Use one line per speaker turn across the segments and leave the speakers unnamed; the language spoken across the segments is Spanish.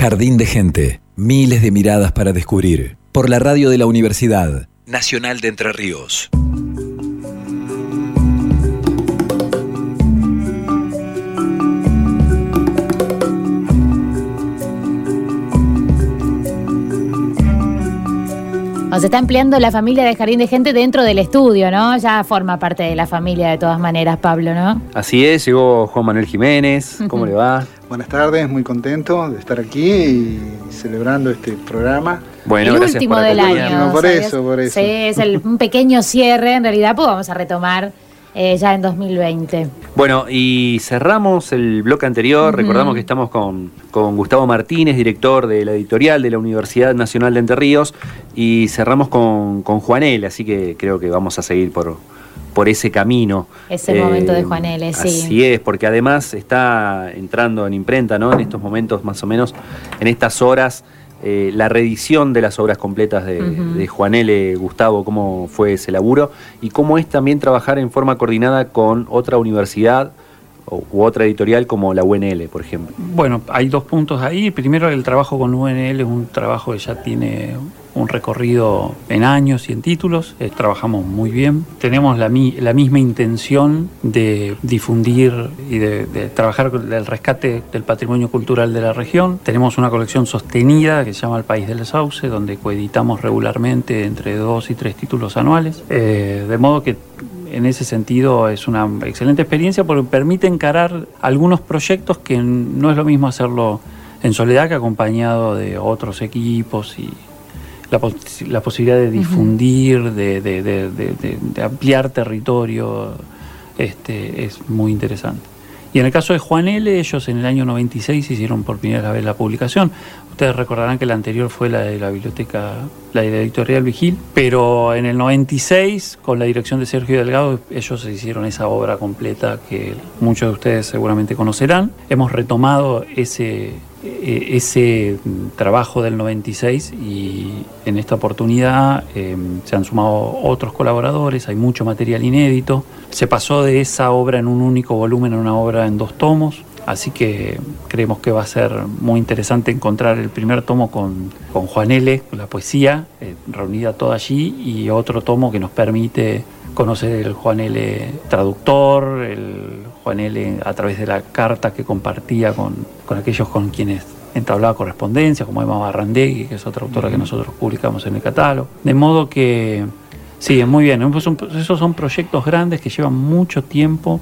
Jardín de Gente, miles de miradas para descubrir. Por la radio de la Universidad Nacional de Entre Ríos.
se está empleando la familia de Jardín de Gente dentro del estudio, ¿no? Ya forma parte de la familia de todas maneras, Pablo, ¿no?
Así es, llegó Juan Manuel Jiménez. ¿Cómo le va?
Buenas tardes, muy contento de estar aquí y celebrando este programa.
Bueno, el último del año. por eso, por eso. Sí, es un pequeño cierre, en realidad, pues vamos a retomar eh, ya en 2020.
Bueno, y cerramos el bloque anterior. Recordamos que estamos con, Gustavo Martínez, director de la editorial de la Universidad Nacional de Entre Ríos, y cerramos con, con Juanel, así que creo que vamos a seguir por, por ese camino.
Es el momento de eh, Juanel, sí.
Así es, porque además está entrando en imprenta, ¿no? En estos momentos, más o menos, en estas horas. Eh, la reedición de las obras completas de, Juan L. Gustavo, cómo fue ese laburo y cómo es también trabajar en forma coordinada con otra universidad u otra editorial como la UNL, por ejemplo.
Bueno, hay dos puntos ahí. Primero, el trabajo con UNL es un trabajo que ya tiene un recorrido en años y en títulos, eh, trabajamos muy bien. Tenemos la, la, misma intención de difundir y de, trabajar con el rescate del patrimonio cultural de la región. Tenemos una colección sostenida que se llama El País del Sauce, donde coeditamos regularmente entre dos y tres títulos anuales. Eh, de modo que en ese sentido es una excelente experiencia porque permite encarar algunos proyectos que no es lo mismo hacerlo en soledad que acompañado de otros equipos y la, posibilidad de difundir, de, ampliar territorio, este, es muy interesante. Y en el caso de Juan L., ellos en el año 96 hicieron por primera vez la publicación. Ustedes recordarán que la anterior fue la de la biblioteca, la de la editorial Vigil, pero en el 96, con la dirección de Sergio Delgado, ellos hicieron esa obra completa que muchos de ustedes seguramente conocerán. Hemos retomado ese, e, ese trabajo del 96 y en esta oportunidad em, se han sumado otros colaboradores, hay mucho material inédito. Se pasó de esa obra en un único volumen a una obra en dos tomos, así que creemos que va a ser muy interesante encontrar el primer tomo con, con Juan L., la poesía, eh, reunida toda allí, y otro tomo que nos permite conocer el Juan L. traductor, el Juan L. a través de la carta que compartía con, aquellos con quienes entablaba correspondencia, como Emma Barrandegui, que es otra autora que nosotros publicamos en el catálogo. De modo que, sí, muy bien. Esos son proyectos grandes que llevan mucho tiempo,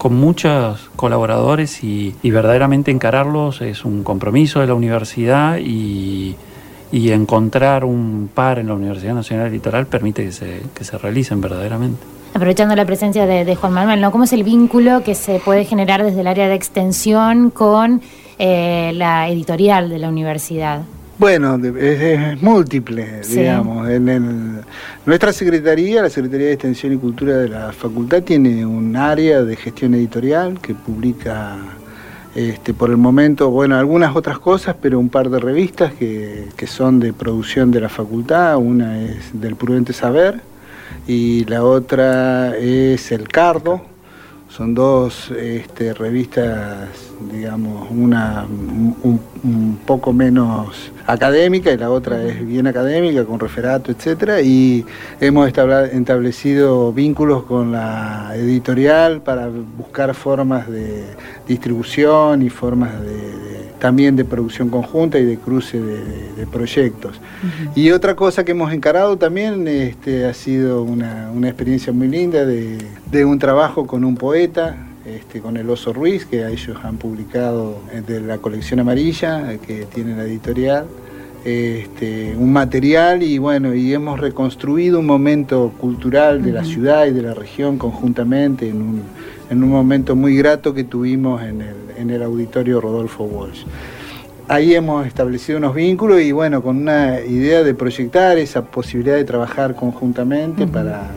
con muchos colaboradores y, verdaderamente encararlos es un compromiso de la universidad y, encontrar un par en la Universidad Nacional Litoral permite que se, que se realicen verdaderamente
aprovechando la presencia de, Juan Manuel, ¿no? ¿Cómo es el vínculo que se puede generar desde el área de extensión con eh, la editorial de la universidad?
Bueno, es, múltiple, digamos. En nuestra secretaría, la Secretaría de Extensión y Cultura de la Facultad, tiene un área de gestión editorial que publica este, por el momento, bueno, algunas otras cosas, pero un par de revistas que, que son de producción de la facultad. Una es del Prudente Saber, y la otra es El Cardo. Son dos este, revistas, digamos, una un, poco menos académica y la otra es bien académica, con referato, etc. Y hemos establecido vínculos con la editorial para buscar formas de distribución y formas de también de producción conjunta y de cruce de, proyectos. Y otra cosa que hemos encarado también este, ha sido una, experiencia muy linda de, un trabajo con un poeta, este, con el Oso Ruiz, que ellos han publicado eh, de la colección amarilla que tiene la editorial. Este, un material y bueno, y hemos reconstruido un momento cultural de la ciudad y de la región conjuntamente en un, en un momento muy grato que tuvimos en el, en el auditorio Rodolfo Walsh. Ahí hemos establecido unos vínculos y bueno, con una idea de proyectar esa posibilidad de trabajar conjuntamente para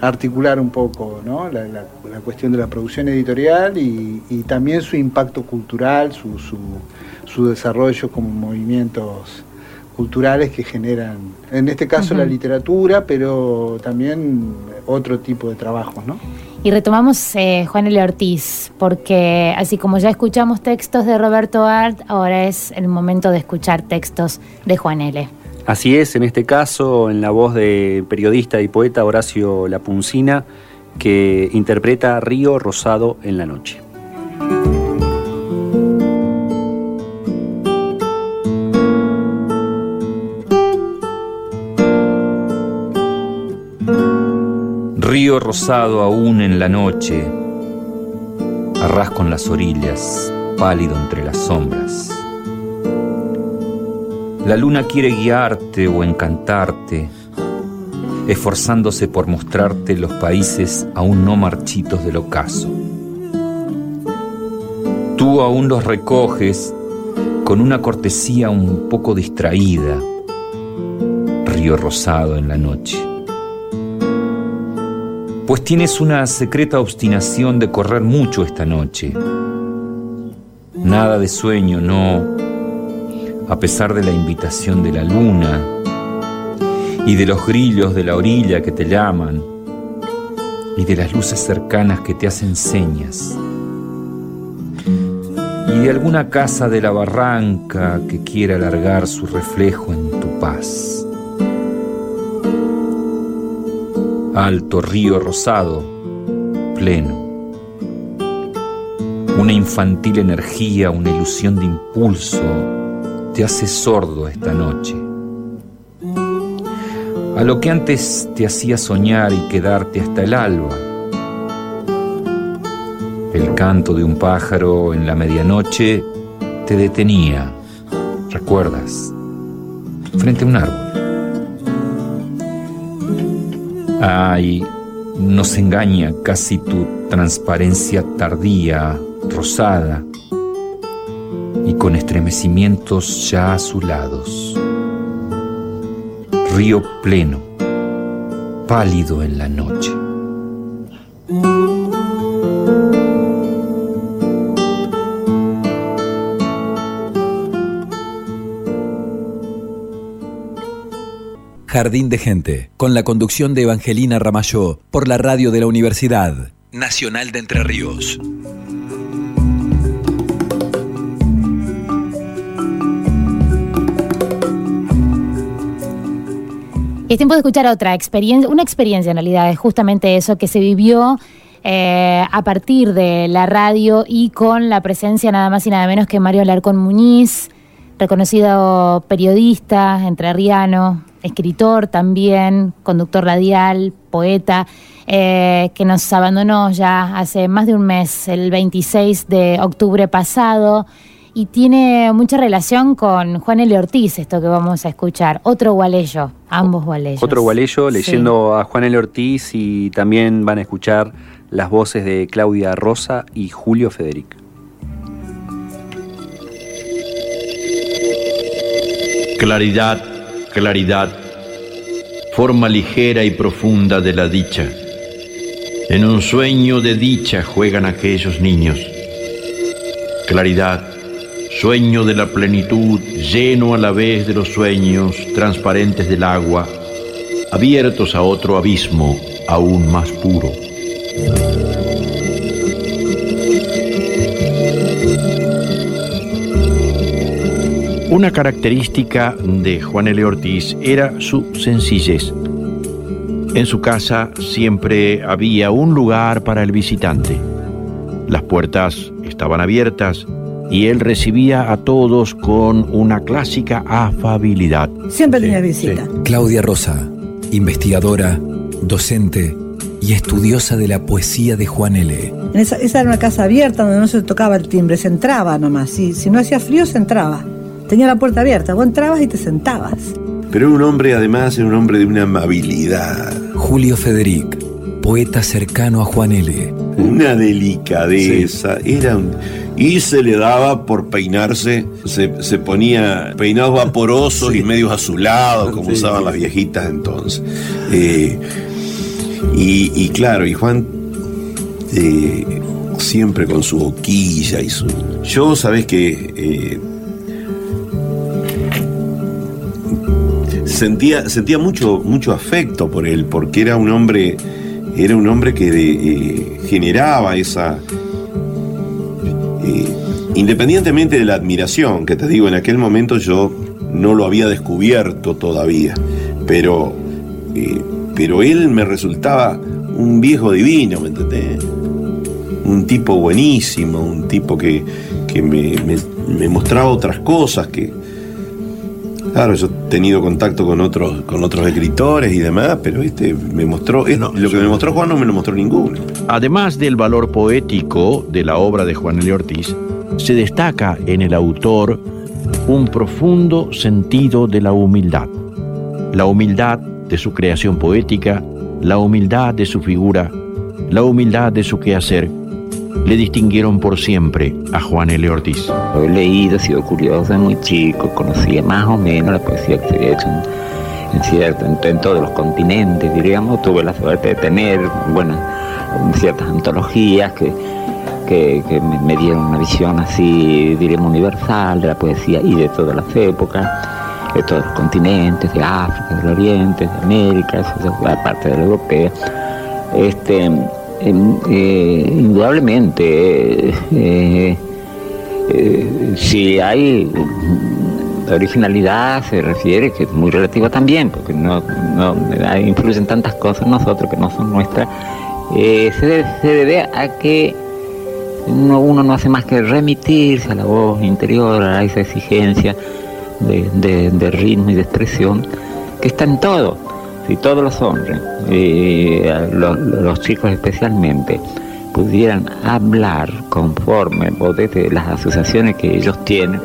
articular un poco la, cuestión de la producción editorial y, también su impacto cultural, su, su, desarrollo como movimientos culturales que generan, en este caso la literatura, pero también otro tipo de trabajos, ¿no?
Y retomamos eh, Juan L. Ortiz, porque así como ya escuchamos textos de Roberto Art, ahora es el momento de escuchar textos de Juan L.
Así es, en este caso, en la voz de periodista y poeta Horacio Lapuncina, que interpreta Río Rosado en la noche.
Río rosado aún en la noche, arras con las orillas, pálido entre las sombras. La luna quiere guiarte o encantarte, esforzándose por mostrarte los países aún no marchitos del ocaso. Tú aún los recoges con una cortesía un poco distraída, río rosado en la noche. Pues tienes una secreta obstinación de correr mucho esta noche. Nada de sueño, no, a pesar de la invitación de la luna y de los grillos de la orilla que te llaman y de las luces cercanas que te hacen señas y de alguna casa de la barranca que quiera alargar su reflejo en tu paz. Alto río rosado, pleno. Una infantil energía, una ilusión de impulso te hace sordo esta noche. A lo que antes te hacía soñar y quedarte hasta el alba el canto de un pájaro en la medianoche te detenía, recuerdas, frente a un árbol. Ay, nos engaña casi tu transparencia tardía, rosada, y con estremecimientos ya azulados. Río pleno, pálido en la noche.
Jardín de Gente, con la conducción de Evangelina Ramayó, por la radio de la Universidad Nacional de Entre Ríos.
Es tiempo de escuchar otra experiencia, una experiencia en realidad, es justamente eso que se vivió eh, a partir de la radio y con la presencia nada más y nada menos que Mario Alarcón Muñiz, reconocido periodista entrerriano, escritor también, conductor radial, poeta, eh, que nos abandonó ya hace más de un mes, el 26 de octubre pasado, y tiene mucha relación con Juan L. Ortiz, esto que vamos a escuchar, otro gualeyo, ambos gualeyos.
Otro gualeyo, leyendo a Juan L. Ortiz y también van a escuchar las voces de Claudia Rosa y Julio Federic.
Claridad claridad, forma ligera y profunda de la dicha. En un sueño de dicha juegan aquellos niños. Claridad, sueño de la plenitud, lleno a la vez de los sueños transparentes del agua, abiertos a otro abismo aún más puro. Una característica de Juan L. Ortiz era su sencillez. En su casa siempre había un lugar para el visitante. Las puertas estaban abiertas y él recibía a todos con una clásica afabilidad.
Siempre tenía visita.
Claudia Rosa, investigadora, docente y estudiosa de la poesía de Juan L.
esa, era una casa abierta donde no se tocaba el timbre, se entraba nomás. Si, si no hacía frío, se entraba tenía la puerta abierta, vos entrabas y te sentabas.
Pero era un hombre, además, era un hombre de una amabilidad.
Julio Federic, poeta cercano a Juan L.
Una delicadeza, era Y se le daba por peinarse, se, ponía peinados vaporosos y medios azulados, como usaban las viejitas entonces. Eh, y, claro, y Juan eh, siempre con su boquilla y su... Yo, sabes que eh, sentía, sentía mucho, mucho afecto por él, porque era un hombre, era un hombre que eh, generaba esa. Eh, independientemente de la admiración, que te digo, en aquel momento yo no lo había descubierto todavía, pero, eh, pero él me resultaba un viejo divino, ¿me entendés? Un tipo buenísimo, un tipo que, me mostraba otras cosas que, Claro, yo he tenido contacto con otros, con otros escritores y demás, pero este me mostró, lo que me mostró Juan no me lo mostró ninguno.
Además del valor poético de la obra de Juan L. Ortiz, se destaca en el autor un profundo sentido de la humildad. La humildad de su creación poética, la humildad de su figura, la humildad de su quehacer le distinguieron por siempre a Juan L. Ortiz.
He leído, he sido curioso muy chico, conocía más o menos la poesía que se había hecho en, cierto, en, todos los continentes, diríamos. Tuve la suerte de tener, bueno, ciertas antologías que, que, me, dieron una visión así, diríamos, universal de la poesía y de todas las épocas de todos los continentes, de África, del Oriente, de América, aparte de la europea. Este, eh, indudablemente, eh, eh, si hay originalidad se refiere, que es muy relativa también, porque no, no influyen tantas cosas en nosotros que no son nuestras, se debe, a que uno, no hace más que remitirse a la voz interior, a esa exigencia de, de ritmo y de expresión que está en todo si todos los hombres, y los, chicos especialmente, pudieran hablar conforme o desde las asociaciones que ellos tienen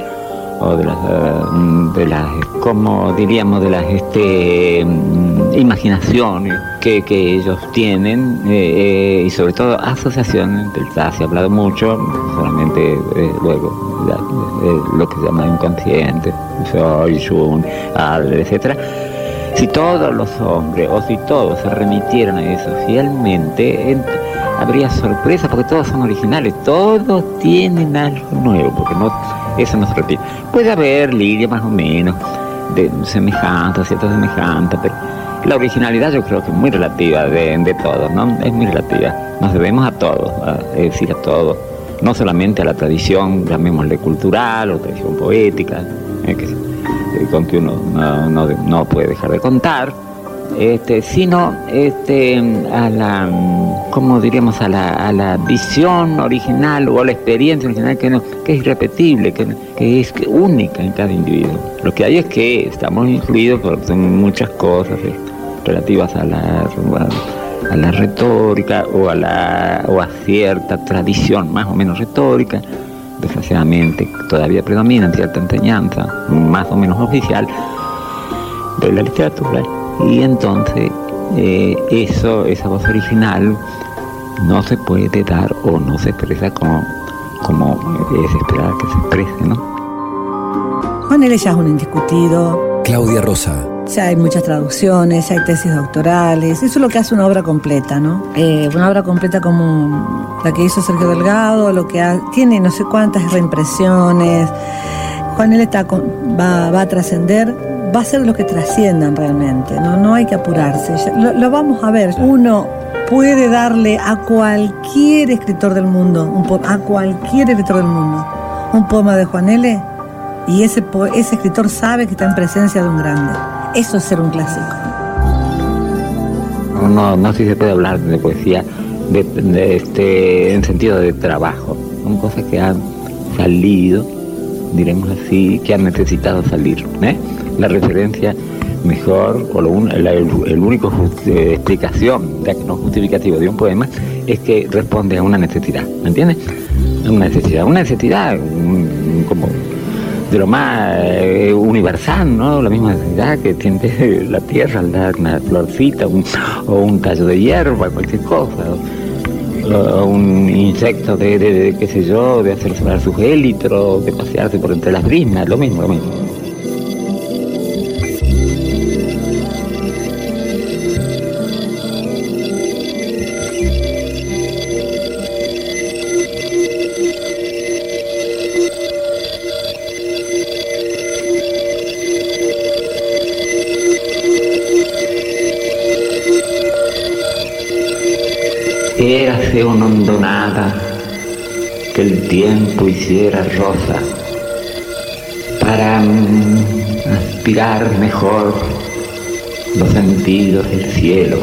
o de las, eh, como diríamos de las este, mm, imaginaciones que, ellos tienen eh, y sobre todo asociaciones del se ha hablado mucho solamente eh, luego lo que se llama inconsciente soy Jun, Adler, etcétera si todos los hombres o si todos se remitieran a eso fielmente, habría sorpresa porque todos son originales, todos tienen algo nuevo, porque no, eso no se repite. Puede haber línea más o menos de semejanza, cierta semejanza, pero la originalidad yo creo que es muy relativa de, todos, ¿no? Es muy relativa. Nos debemos a todos, es decir, a todos. No solamente a la tradición, llamémosle cultural o tradición poética, eh, que con que uno no, puede dejar de contar, este, sino este, a la, como diríamos, a la, a la visión original o a la experiencia original que, no, que es irrepetible, que, que es única en cada individuo. Lo que hay es que estamos influidos por muchas cosas eh, relativas a la, a la retórica o a, la, o a cierta tradición más o menos retórica desgraciadamente todavía predomina cierta enseñanza, más o menos oficial, de la literatura. Y entonces eh, eso, esa voz original no se puede dar o no se expresa como, como es esperar que se exprese, ¿no?
Juan L. ya es un indiscutido.
Claudia Rosa.
Ya hay muchas traducciones, hay tesis doctorales, eso es lo que hace una obra completa, ¿no? Eh, una obra completa como la que hizo Sergio Delgado, lo que tiene no sé cuántas reimpresiones. Juan L. Está va, a trascender, va a ser lo que trasciendan realmente, ¿no? No hay que apurarse, lo, vamos a ver. Uno puede darle a cualquier escritor del mundo, a cualquier escritor del mundo, un poema de Juan L. Y ese, ese escritor sabe que está en presencia de un grande. Eso es ser un clásico.
No, no sé si se puede hablar de poesía de, este, en sentido de trabajo. Son cosas que han salido, diremos así, que han necesitado salir. ¿eh? La referencia mejor, o lo el, único eh, explicación, ya que no justificativo de un poema, es que responde a una necesidad, ¿me entiendes? Una necesidad, una necesidad como de lo más eh, universal, ¿no? La misma necesidad que tiene la tierra al dar una florcita o un tallo de hierba, cualquier cosa. O, un insecto de, qué sé yo, de hacer sonar sus élitros, de pasearse por entre las brisnas, lo mismo, lo mismo. Una hondonada que el tiempo hiciera rosa para mm, aspirar mejor los sentidos del cielo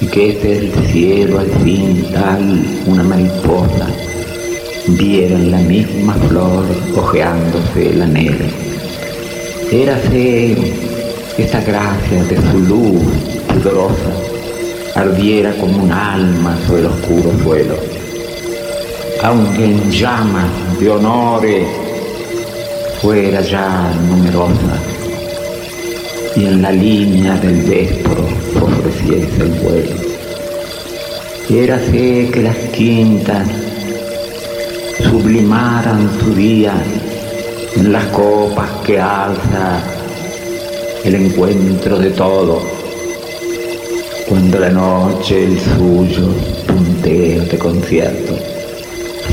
y que este el cielo al fin tal una mariposa viera la misma flor ojeándose el anhelo. Érase esta gracia de su luz pudorosa ardiera como un alma sobre el oscuro suelo. Aunque en llamas de honores fuera ya numerosa y en la línea del véspero ofreciese el vuelo. Érase que las quintas sublimaran su día en las copas que alza el encuentro de todo, cuando la noche el suyo punteo de concierto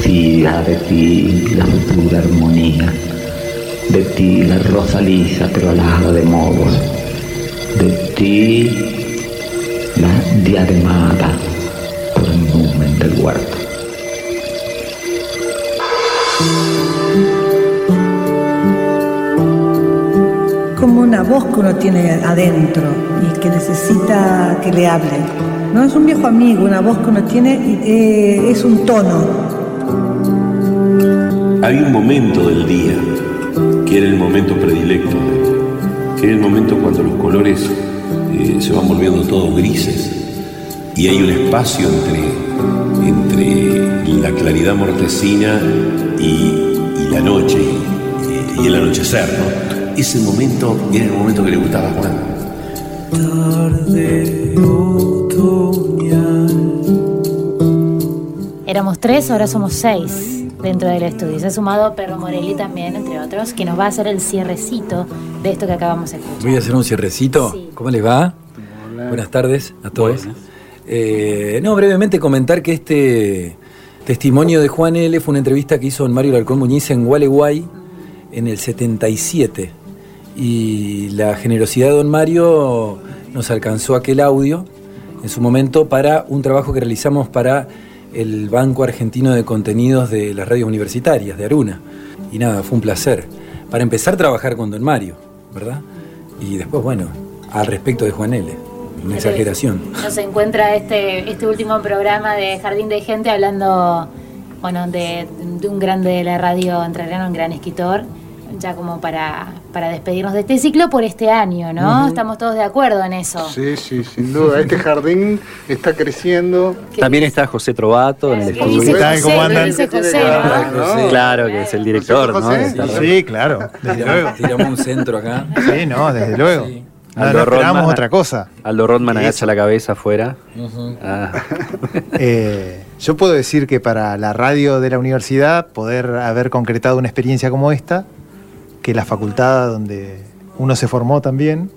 siga de ti la futura armonía, de ti la rosa lisa pero alada de modos, de ti la diademada por el numen del huerto.
Voz que uno tiene adentro y que necesita que le hable. No es un viejo amigo, una voz que uno tiene eh, es un tono.
Había un momento del día que era el momento predilecto, que era el momento cuando los colores eh, se van volviendo todos grises y hay un espacio entre, entre la claridad mortecina y, la noche y, el anochecer, ¿no? Ese momento era el momento que le gustaba a Juan.
Tarde otoñal.
Éramos tres, ahora somos seis dentro del estudio. Se ha sumado Perro Morelli también, entre otros, que nos va a hacer el cierrecito de esto que acabamos de escuchar.
Voy a hacer un cierrecito. ¿Cómo les va? Buenas tardes a todos. Eh, no, brevemente comentar que este testimonio de Juan L. fue una entrevista que hizo en Mario Larcón Muñiz en Gualeguay en el 77 y la generosidad de don Mario nos alcanzó aquel audio en su momento para un trabajo que realizamos para el Banco Argentino de Contenidos de las Radios Universitarias, de Aruna. Y nada, fue un placer. Para empezar a trabajar con don Mario, ¿verdad? Y después, bueno, al respecto de Juan L. Una exageración.
Nos encuentra este, este último programa de Jardín de Gente hablando, bueno, de, de un grande de la radio entrerriana, un gran escritor, ya como para, para despedirnos de este ciclo por este año, ¿no? Estamos todos de acuerdo en eso.
Sí, sí, sin duda. Este jardín está creciendo.
También está José Trovato en el
¿Qué
estudio.
¿Cómo andan? ¿Qué dice José, no?
Claro, que es el director, ¿no?
Sí, claro, desde luego.
Tiramos un centro acá.
Sí, no, desde luego. No,
Aldo Rodman-
otra cosa.
Aldo Rodman agacha la cabeza afuera. Ah.
Eh, yo puedo decir que para la radio de la universidad, poder haber concretado una experiencia como esta, que la facultad donde uno se formó también,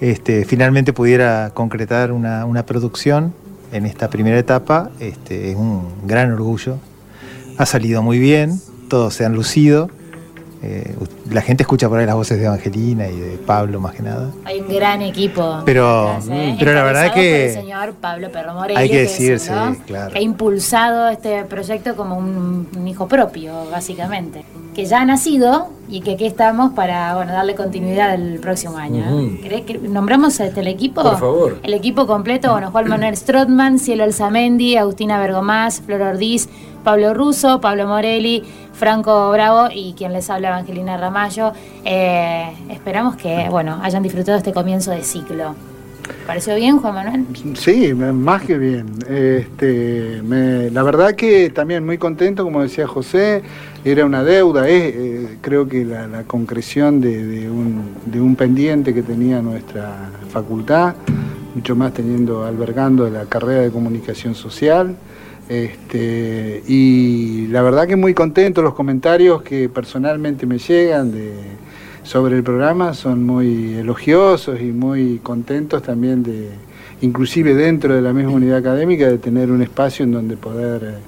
este, finalmente pudiera concretar una, una producción en esta primera etapa, este, es un gran orgullo. Ha salido muy bien, todos se han lucido. Eh, la gente escucha por ahí las voces de Evangelina y de Pablo más que nada.
Hay un gran equipo.
Pero-
detrás, ¿eh?
pero la verdad que-
el señor Pablo Perro Morelli,
Hay que
es
decirse,
¿no?
claro.
que ha impulsado este proyecto como un, un hijo propio, básicamente. Que ya ha nacido y que aquí estamos para bueno, darle continuidad el próximo año.
Ujú.
¿Querés que nombramos este, el equipo?
Por favor.
El equipo completo, bueno, Juan Manuel Strotman, Cielo Alzamendi, Agustina Bergomás, Flor Ordiz, Pablo Russo, Pablo Morelli, Franco Bravo y quien les habla Evangelina Ramallo. Eh, esperamos que bueno hayan disfrutado este comienzo de ciclo. ¿Pareció bien, Juan Manuel?
Sí, más que bien. Este, me- la verdad que también muy contento, como decía José, era una deuda, eh, creo que la, la concreción de, de un, de un pendiente que tenía nuestra facultad, mucho más teniendo, albergando la carrera de comunicación social. Este, y la verdad que muy contento, los comentarios que personalmente me llegan sobre el programa son muy elogiosos y muy contentos también de, inclusive dentro de la misma unidad académica, de tener un espacio en donde poder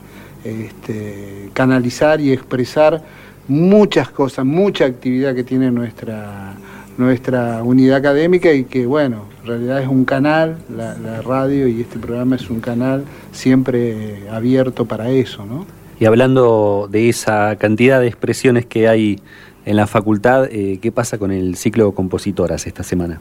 este, canalizar y expresar muchas cosas, mucha actividad que tiene nuestra, nuestra unidad académica y que, bueno, en realidad es un canal, la, radio y este programa es un canal siempre abierto para eso, ¿no?
Y hablando de esa cantidad de expresiones que hay en la facultad, eh, ¿qué pasa con el ciclo compositoras esta semana?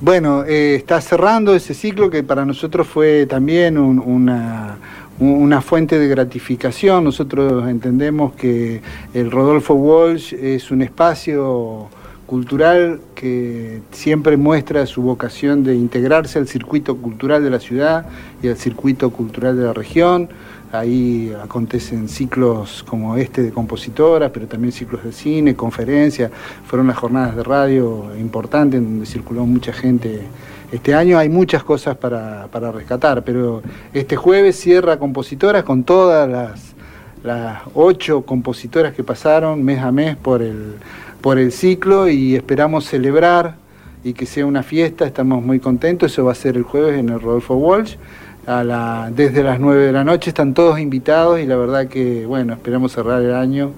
Bueno, eh, está cerrando ese ciclo que para nosotros fue también una, una fuente de gratificación. Nosotros entendemos que el Rodolfo Walsh es un espacio cultural que siempre muestra su vocación de integrarse al circuito cultural de la ciudad y al circuito cultural de la región. Ahí acontecen ciclos como este de compositoras, pero también ciclos de cine, conferencias. Fueron las jornadas de radio importantes en donde circuló mucha gente este año. Hay muchas cosas para, rescatar, pero este jueves cierra compositoras con todas las, las ocho compositoras que pasaron mes a mes por el por el ciclo y esperamos celebrar y que sea una fiesta, estamos muy contentos, eso va a ser el jueves en el Rodolfo Walsh, a la, desde las 9 de la noche están todos invitados y la verdad que, bueno, esperamos cerrar el año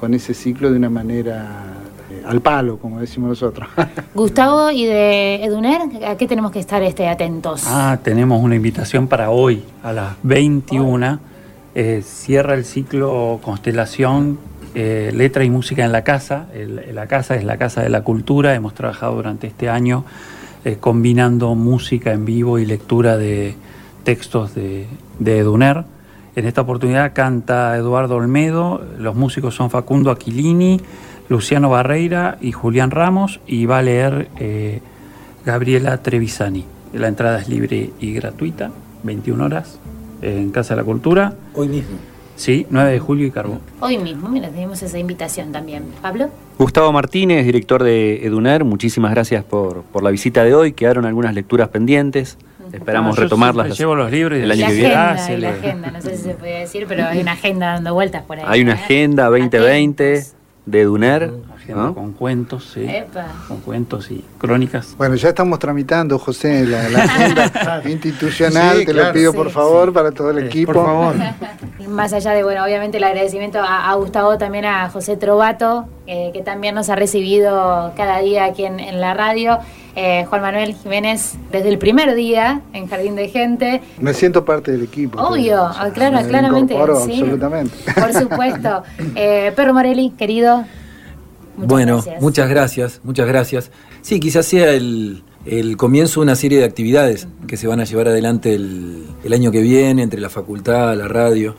con ese ciclo de una manera eh, al palo, como decimos nosotros.
Gustavo, ¿y de Eduner? ¿A qué tenemos que estar este, atentos?
Ah, tenemos una invitación para hoy, a las 21. Eh, cierra el ciclo Constelación eh, letra y música en la casa. la casa es la casa de la cultura. Hemos trabajado durante este año eh, combinando música en vivo y lectura de textos de, de, Eduner. En esta oportunidad canta Eduardo Olmedo, los músicos son Facundo Aquilini, Luciano Barreira y Julián Ramos y va a leer eh, Gabriela Trevisani. La entrada es libre y gratuita, 21 horas, en Casa de la Cultura.
Hoy mismo.
Sí, 9 de julio y Carbón.
Hoy mismo, mira, tenemos esa invitación también. Pablo.
Gustavo Martínez, director de Eduner, muchísimas gracias por, por la visita de hoy. Quedaron algunas lecturas pendientes. Esperamos retomarlas.
llevo los libros
el año que viene. La agenda, no sé si se puede decir, pero hay una agenda dando vueltas por ahí.
Hay una ¿eh? agenda 2020 de Duner.
Con cuentos, sí. Con cuentos y crónicas.
Bueno, ya estamos tramitando, José, la, agenda institucional. te lo pido, por favor, para todo el equipo.
Por favor.
Más allá de, bueno, obviamente el agradecimiento a, Gustavo, también a José Trovato, eh, que también nos ha recibido cada día aquí en, la radio. Eh, Juan Manuel Jiménez, desde el primer día en Jardín de Gente.
Me siento parte del equipo.
Obvio, ah, claro, claramente.
Sí, absolutamente.
Por supuesto. Eh, Perro Morelli, querido.
bueno, muchas gracias, muchas gracias. Sí, quizás sea el, comienzo de una serie de actividades que se van a llevar adelante el, el año que viene entre la facultad, la radio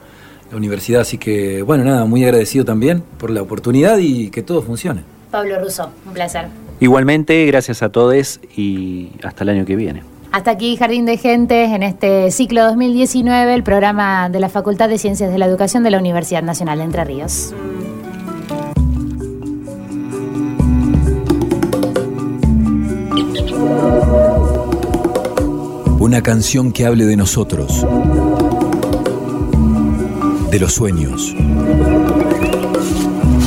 la universidad. Así que, bueno, nada, muy agradecido también por la oportunidad y que todo funcione.
Pablo Russo, un placer.
Igualmente, gracias a todos y hasta el año que viene.
Hasta aquí Jardín de Gente en este ciclo 2019, el programa de la Facultad de Ciencias de la Educación de la Universidad Nacional de Entre Ríos.
Una canción que hable de nosotros de los sueños,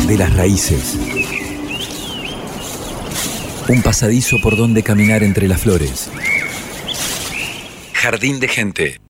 de las raíces. Un pasadizo por donde caminar entre las flores. Jardín de gente.